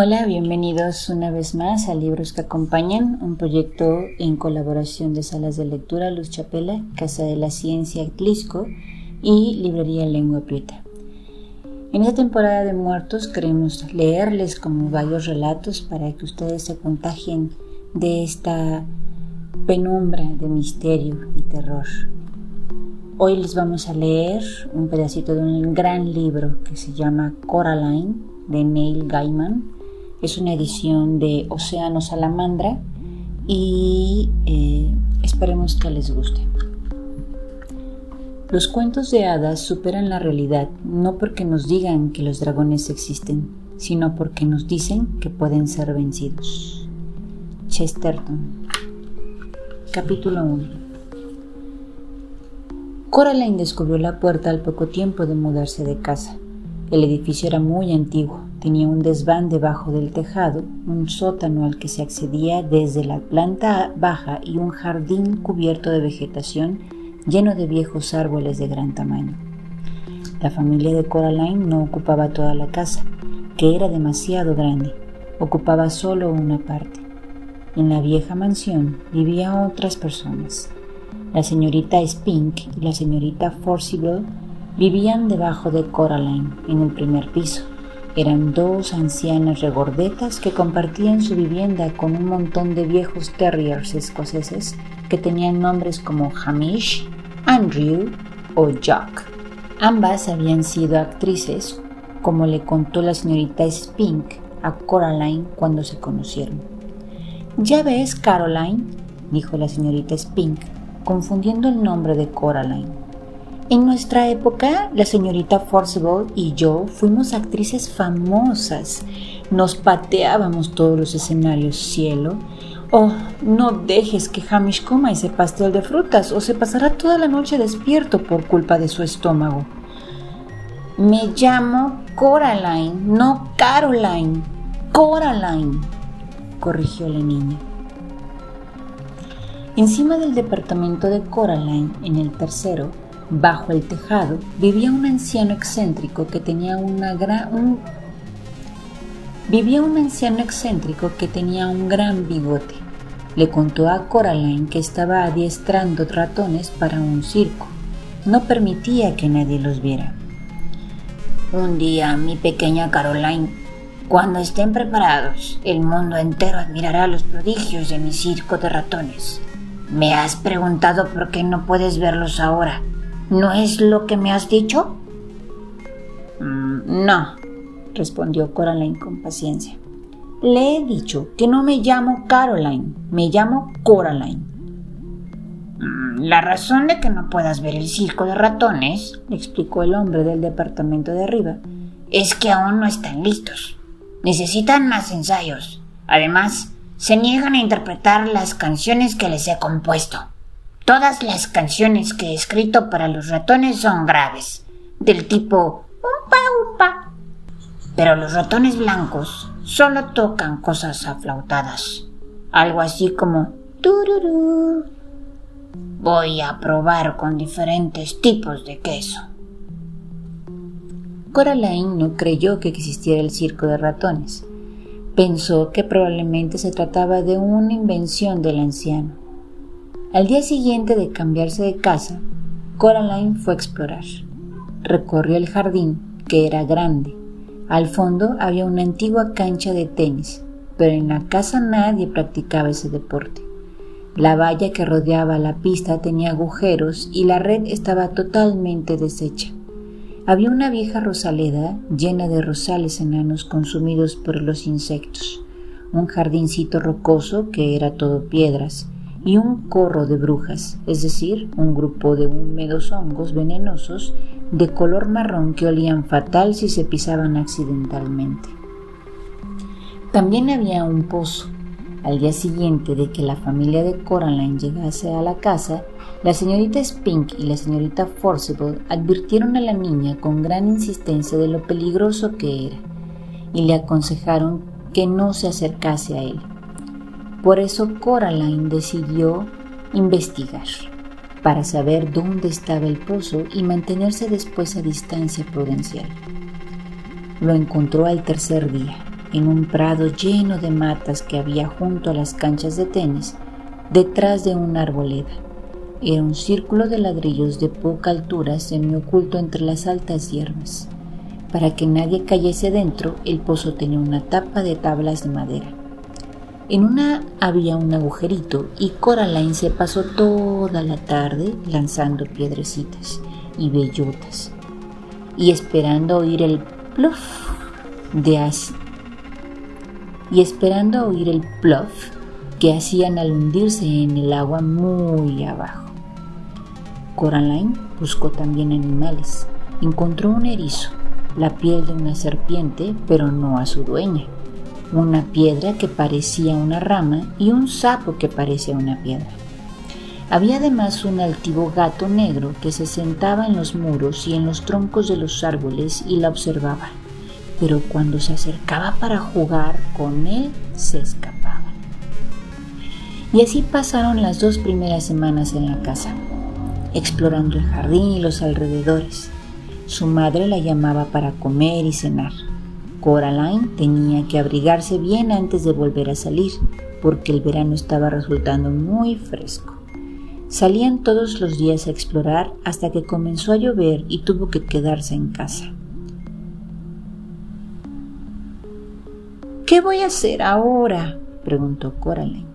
Hola, bienvenidos una vez más a Libros que Acompañan, un proyecto en colaboración de Salas de Lectura Luz Chapela, Casa de la Ciencia Tlisco y Librería Lengua Prieta. En esta temporada de muertos queremos leerles como varios relatos para que ustedes se contagien de esta penumbra de misterio y terror. Hoy les vamos a leer un pedacito de un gran libro que se llama Coraline de Neil Gaiman es una edición de Océano Salamandra y eh, esperemos que les guste. Los cuentos de hadas superan la realidad no porque nos digan que los dragones existen, sino porque nos dicen que pueden ser vencidos. Chesterton Capítulo 1 Coraline descubrió la puerta al poco tiempo de mudarse de casa. El edificio era muy antiguo, tenía un desván debajo del tejado, un sótano al que se accedía desde la planta baja y un jardín cubierto de vegetación lleno de viejos árboles de gran tamaño. La familia de Coraline no ocupaba toda la casa, que era demasiado grande, ocupaba solo una parte. En la vieja mansión vivían otras personas. La señorita Spink y la señorita Forcible Vivían debajo de Coraline, en el primer piso. Eran dos ancianas regordetas que compartían su vivienda con un montón de viejos terriers escoceses que tenían nombres como Hamish, Andrew o Jack. Ambas habían sido actrices, como le contó la señorita Spink a Coraline cuando se conocieron. Ya ves, Caroline, dijo la señorita Spink, confundiendo el nombre de Coraline. En nuestra época, la señorita Forcible y yo fuimos actrices famosas. Nos pateábamos todos los escenarios, cielo. Oh, no dejes que Hamish coma ese pastel de frutas o se pasará toda la noche despierto por culpa de su estómago. Me llamo Coraline, no Caroline. Coraline, corrigió la niña. Encima del departamento de Coraline, en el tercero, Bajo el tejado vivía un anciano excéntrico que tenía una gran vivía un anciano excéntrico que tenía un gran bigote. Le contó a Coraline que estaba adiestrando ratones para un circo. No permitía que nadie los viera. Un día, mi pequeña Caroline, cuando estén preparados, el mundo entero admirará los prodigios de mi circo de ratones. Me has preguntado por qué no puedes verlos ahora, ¿No es lo que me has dicho? Mm, no, respondió Coraline con paciencia. Le he dicho que no me llamo Caroline, me llamo Coraline. Mm, la razón de que no puedas ver el circo de ratones, le explicó el hombre del departamento de arriba, es que aún no están listos. Necesitan más ensayos. Además, se niegan a interpretar las canciones que les he compuesto. Todas las canciones que he escrito para los ratones son graves, del tipo umpa umpa. Pero los ratones blancos solo tocan cosas aflautadas, algo así como tururú. Voy a probar con diferentes tipos de queso. Coraline no creyó que existiera el circo de ratones. Pensó que probablemente se trataba de una invención del anciano. Al día siguiente de cambiarse de casa, Coraline fue a explorar. Recorrió el jardín, que era grande. Al fondo había una antigua cancha de tenis, pero en la casa nadie practicaba ese deporte. La valla que rodeaba la pista tenía agujeros y la red estaba totalmente deshecha. Había una vieja rosaleda llena de rosales enanos consumidos por los insectos, un jardincito rocoso que era todo piedras, y un corro de brujas, es decir, un grupo de húmedos hongos venenosos de color marrón que olían fatal si se pisaban accidentalmente. También había un pozo. Al día siguiente de que la familia de Coraline llegase a la casa, la señorita Spink y la señorita Forcible advirtieron a la niña con gran insistencia de lo peligroso que era y le aconsejaron que no se acercase a él. Por eso Coraline decidió investigar para saber dónde estaba el pozo y mantenerse después a distancia prudencial. Lo encontró al tercer día. en un prado lleno de matas que había junto a las canchas de tenis, detrás de una arboleda. Era un círculo de ladrillos de poca altura semioculto entre las altas hierbas. Para que nadie cayese dentro, el pozo tenía una tapa de tablas de madera. En una había un agujerito y Coraline se pasó toda la tarde lanzando piedrecitas y bellotas y esperando oír el pluff de as y esperando oír el pluff que hacían al hundirse en el agua muy abajo. Coraline buscó también animales. Encontró un erizo, la piel de una serpiente, pero no a su dueña, una piedra que parecía una rama y un sapo que parecía una piedra. Había además un altivo gato negro que se sentaba en los muros y en los troncos de los árboles y la observaba, pero cuando se acercaba para jugar con él se escapaba. Y así pasaron las dos primeras semanas en la casa, explorando el jardín y los alrededores. Su madre la llamaba para comer y cenar. Coraline tenía que abrigarse bien antes de volver a salir, porque el verano estaba resultando muy fresco. Salían todos los días a explorar hasta que comenzó a llover y tuvo que quedarse en casa. ¿Qué voy a hacer ahora? preguntó Coraline.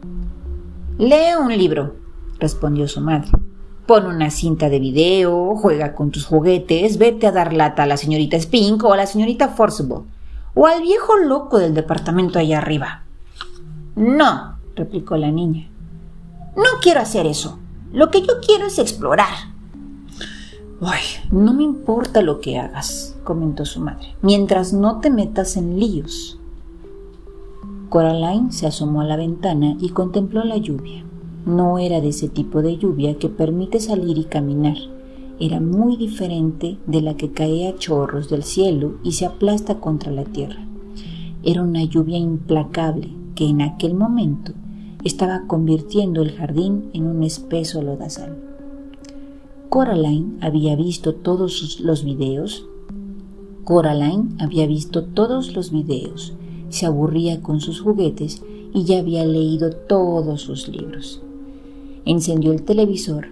Lee un libro, respondió su madre. Pon una cinta de video, juega con tus juguetes, vete a dar lata a la señorita Spink o a la señorita Forcible, o al viejo loco del departamento allá arriba. No, replicó la niña. No quiero hacer eso. Lo que yo quiero es explorar. Ay, no me importa lo que hagas, comentó su madre, mientras no te metas en líos. Coraline se asomó a la ventana y contempló la lluvia. No era de ese tipo de lluvia que permite salir y caminar. Era muy diferente de la que cae a chorros del cielo y se aplasta contra la tierra. Era una lluvia implacable que en aquel momento estaba convirtiendo el jardín en un espeso lodazal. Coraline había visto todos los videos. Coraline había visto todos los videos, se aburría con sus juguetes y ya había leído todos sus libros. Encendió el televisor.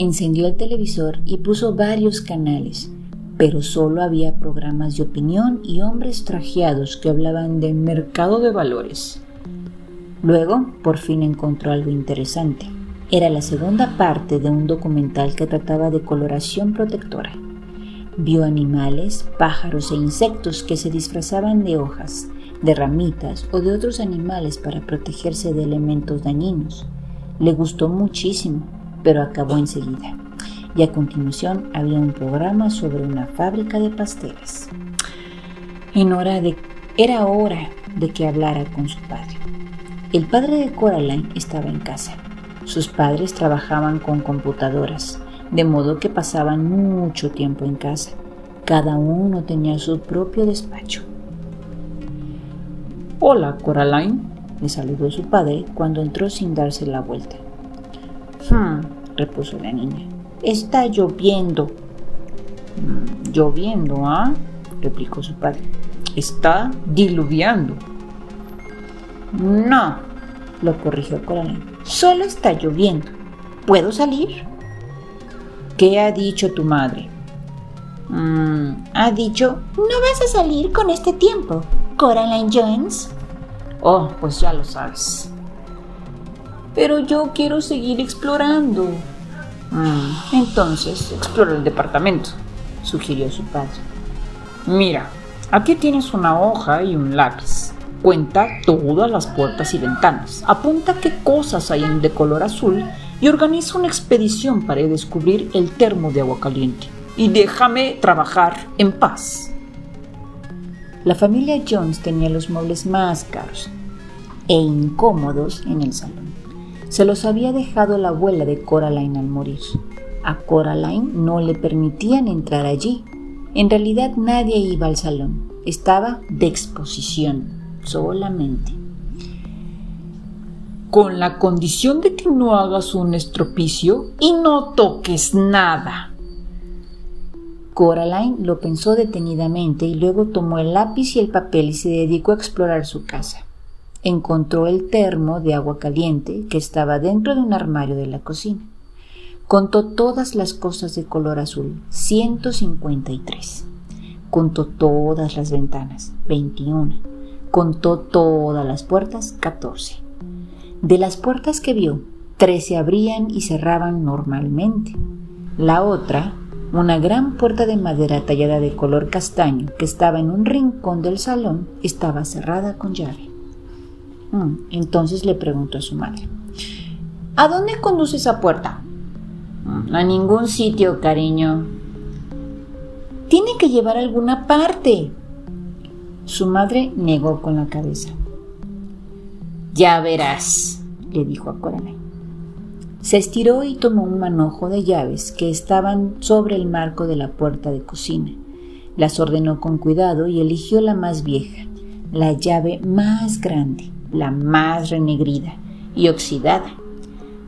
Encendió el televisor y puso varios canales, pero solo había programas de opinión y hombres trajeados que hablaban de mercado de valores. Luego, por fin encontró algo interesante. Era la segunda parte de un documental que trataba de coloración protectora. Vio animales, pájaros e insectos que se disfrazaban de hojas, de ramitas o de otros animales para protegerse de elementos dañinos. Le gustó muchísimo, pero acabó enseguida. Y a continuación había un programa sobre una fábrica de pasteles. En hora de, era hora de que hablara con su padre. El padre de Coraline estaba en casa. Sus padres trabajaban con computadoras, de modo que pasaban mucho tiempo en casa. Cada uno tenía su propio despacho. Hola, Coraline, le saludó su padre cuando entró sin darse la vuelta. Hmm, repuso la niña. Está lloviendo. Mm, lloviendo, ¿ah? replicó su padre. Está diluviando. No, lo corrigió Coraline. Solo está lloviendo. ¿Puedo salir? ¿Qué ha dicho tu madre? Mm, ha dicho, no vas a salir con este tiempo, Coraline Jones. Oh, pues ya lo sabes. Pero yo quiero seguir explorando. Mm, entonces, explora el departamento, sugirió su padre. Mira, aquí tienes una hoja y un lápiz. Cuenta todas las puertas y ventanas, apunta qué cosas hay de color azul y organiza una expedición para descubrir el termo de agua caliente. Y déjame trabajar en paz. La familia Jones tenía los muebles más caros e incómodos en el salón. Se los había dejado la abuela de Coraline al morir. A Coraline no le permitían entrar allí. En realidad nadie iba al salón. Estaba de exposición solamente. Con la condición de que no hagas un estropicio y no toques nada. Coraline lo pensó detenidamente y luego tomó el lápiz y el papel y se dedicó a explorar su casa. Encontró el termo de agua caliente que estaba dentro de un armario de la cocina. Contó todas las cosas de color azul, 153. Contó todas las ventanas, 21. Contó todas las puertas, 14. De las puertas que vio, tres se abrían y cerraban normalmente. La otra, una gran puerta de madera tallada de color castaño que estaba en un rincón del salón, estaba cerrada con llave. Mm, entonces le preguntó a su madre, ¿A dónde conduce esa puerta? Mm, a ningún sitio, cariño. Tiene que llevar a alguna parte. Su madre negó con la cabeza. Ya verás, le dijo a Coraline. Se estiró y tomó un manojo de llaves que estaban sobre el marco de la puerta de cocina. Las ordenó con cuidado y eligió la más vieja, la llave más grande, la más renegrida y oxidada.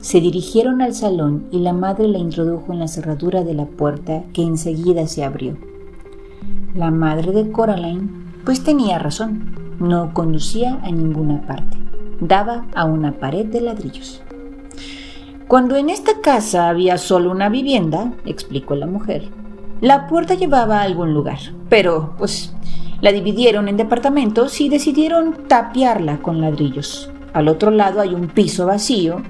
Se dirigieron al salón y la madre la introdujo en la cerradura de la puerta que enseguida se abrió. La madre de Coraline, pues tenía razón, no conducía a ninguna parte, daba a una pared de ladrillos. Cuando en esta casa había solo una vivienda, explicó la mujer, la puerta llevaba a algún lugar, pero pues la dividieron en departamentos y decidieron tapiarla con ladrillos. Al otro lado hay un piso vacío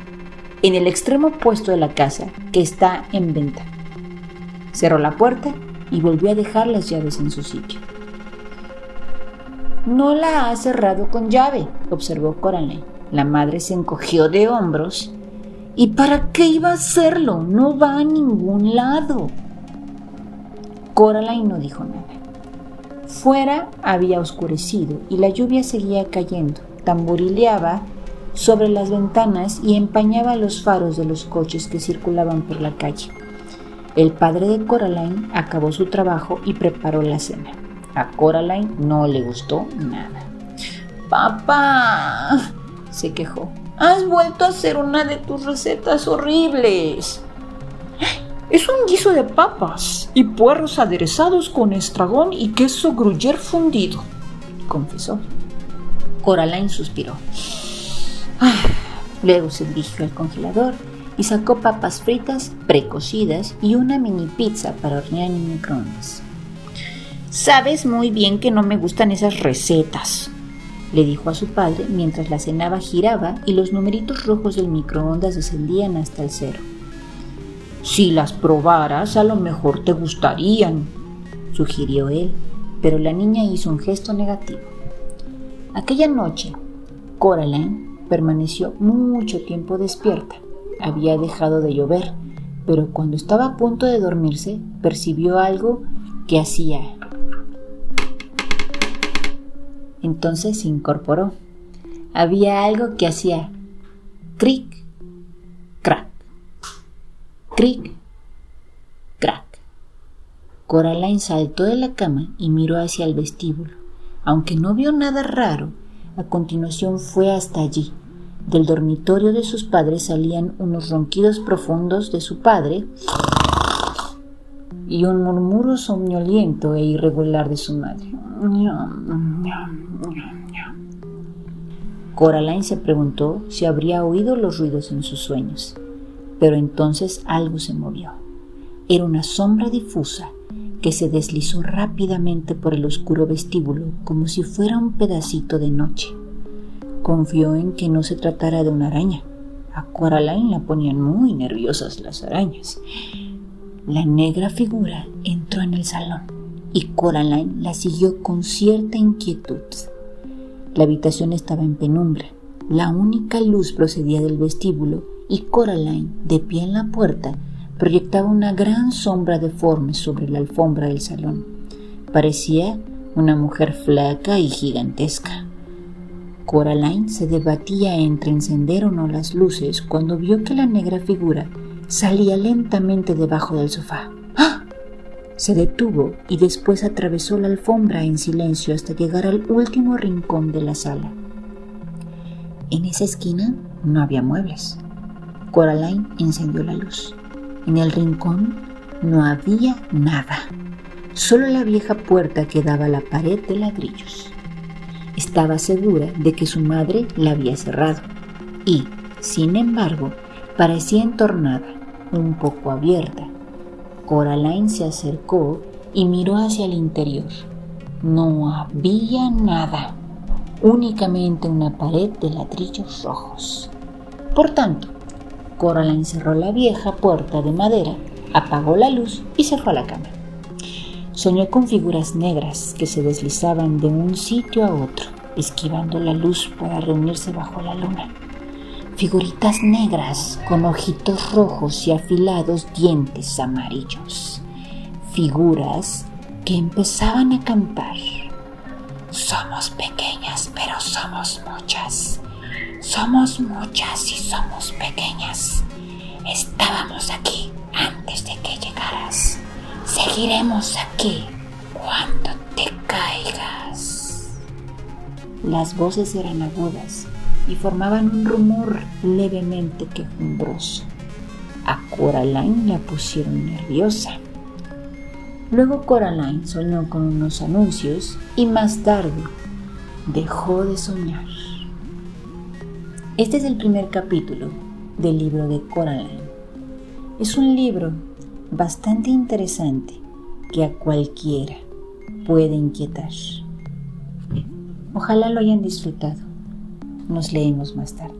en el extremo opuesto de la casa que está en venta. Cerró la puerta y volvió a dejar las llaves en su sitio. No la ha cerrado con llave, observó Coraline. La madre se encogió de hombros ¿Y para qué iba a hacerlo? No va a ningún lado. Coraline no dijo nada. Fuera había oscurecido y la lluvia seguía cayendo. Tamborileaba sobre las ventanas y empañaba los faros de los coches que circulaban por la calle. El padre de Coraline acabó su trabajo y preparó la cena. A Coraline no le gustó nada. Papá, se quejó. Has vuelto a hacer una de tus recetas horribles. Es un guiso de papas y puerros aderezados con estragón y queso gruyère fundido, confesó. Coraline suspiró. Ah, luego se dirigió al congelador y sacó papas fritas precocidas y una mini pizza para hornear en microondas. Sabes muy bien que no me gustan esas recetas, le dijo a su padre mientras la cenaba giraba y los numeritos rojos del microondas descendían hasta el cero. Si las probaras, a lo mejor te gustarían, sugirió él, pero la niña hizo un gesto negativo. Aquella noche, Coraline permaneció mucho tiempo despierta. Había dejado de llover, pero cuando estaba a punto de dormirse, percibió algo que hacía entonces se incorporó. Había algo que hacía cric, crack, cric, crack. Coraline saltó de la cama y miró hacia el vestíbulo. Aunque no vio nada raro, a continuación fue hasta allí. Del dormitorio de sus padres salían unos ronquidos profundos de su padre y un murmuro somnoliento e irregular de su madre. Coraline se preguntó si habría oído los ruidos en sus sueños, pero entonces algo se movió. Era una sombra difusa que se deslizó rápidamente por el oscuro vestíbulo como si fuera un pedacito de noche. Confió en que no se tratara de una araña. A Coraline la ponían muy nerviosas las arañas. La negra figura entró en el salón y Coraline la siguió con cierta inquietud. La habitación estaba en penumbra. La única luz procedía del vestíbulo y Coraline, de pie en la puerta, proyectaba una gran sombra deforme sobre la alfombra del salón. Parecía una mujer flaca y gigantesca. Coraline se debatía entre encender o no las luces cuando vio que la negra figura salía lentamente debajo del sofá. Se detuvo y después atravesó la alfombra en silencio hasta llegar al último rincón de la sala. En esa esquina no había muebles. Coraline encendió la luz. En el rincón no había nada. Solo la vieja puerta que daba a la pared de ladrillos. Estaba segura de que su madre la había cerrado y, sin embargo, parecía entornada, un poco abierta. Coraline se acercó y miró hacia el interior. No había nada, únicamente una pared de ladrillos rojos. Por tanto, Coraline cerró la vieja puerta de madera, apagó la luz y se fue a la cama. Soñó con figuras negras que se deslizaban de un sitio a otro, esquivando la luz para reunirse bajo la luna. Figuritas negras con ojitos rojos y afilados dientes amarillos. Figuras que empezaban a cantar. Somos pequeñas, pero somos muchas. Somos muchas y somos pequeñas. Estábamos aquí antes de que llegaras. Seguiremos aquí cuando te caigas. Las voces eran agudas y formaban un rumor levemente quejumbroso. A Coraline la pusieron nerviosa. Luego Coraline soñó con unos anuncios y más tarde dejó de soñar. Este es el primer capítulo del libro de Coraline. Es un libro bastante interesante que a cualquiera puede inquietar. Ojalá lo hayan disfrutado. Nos leemos más tarde.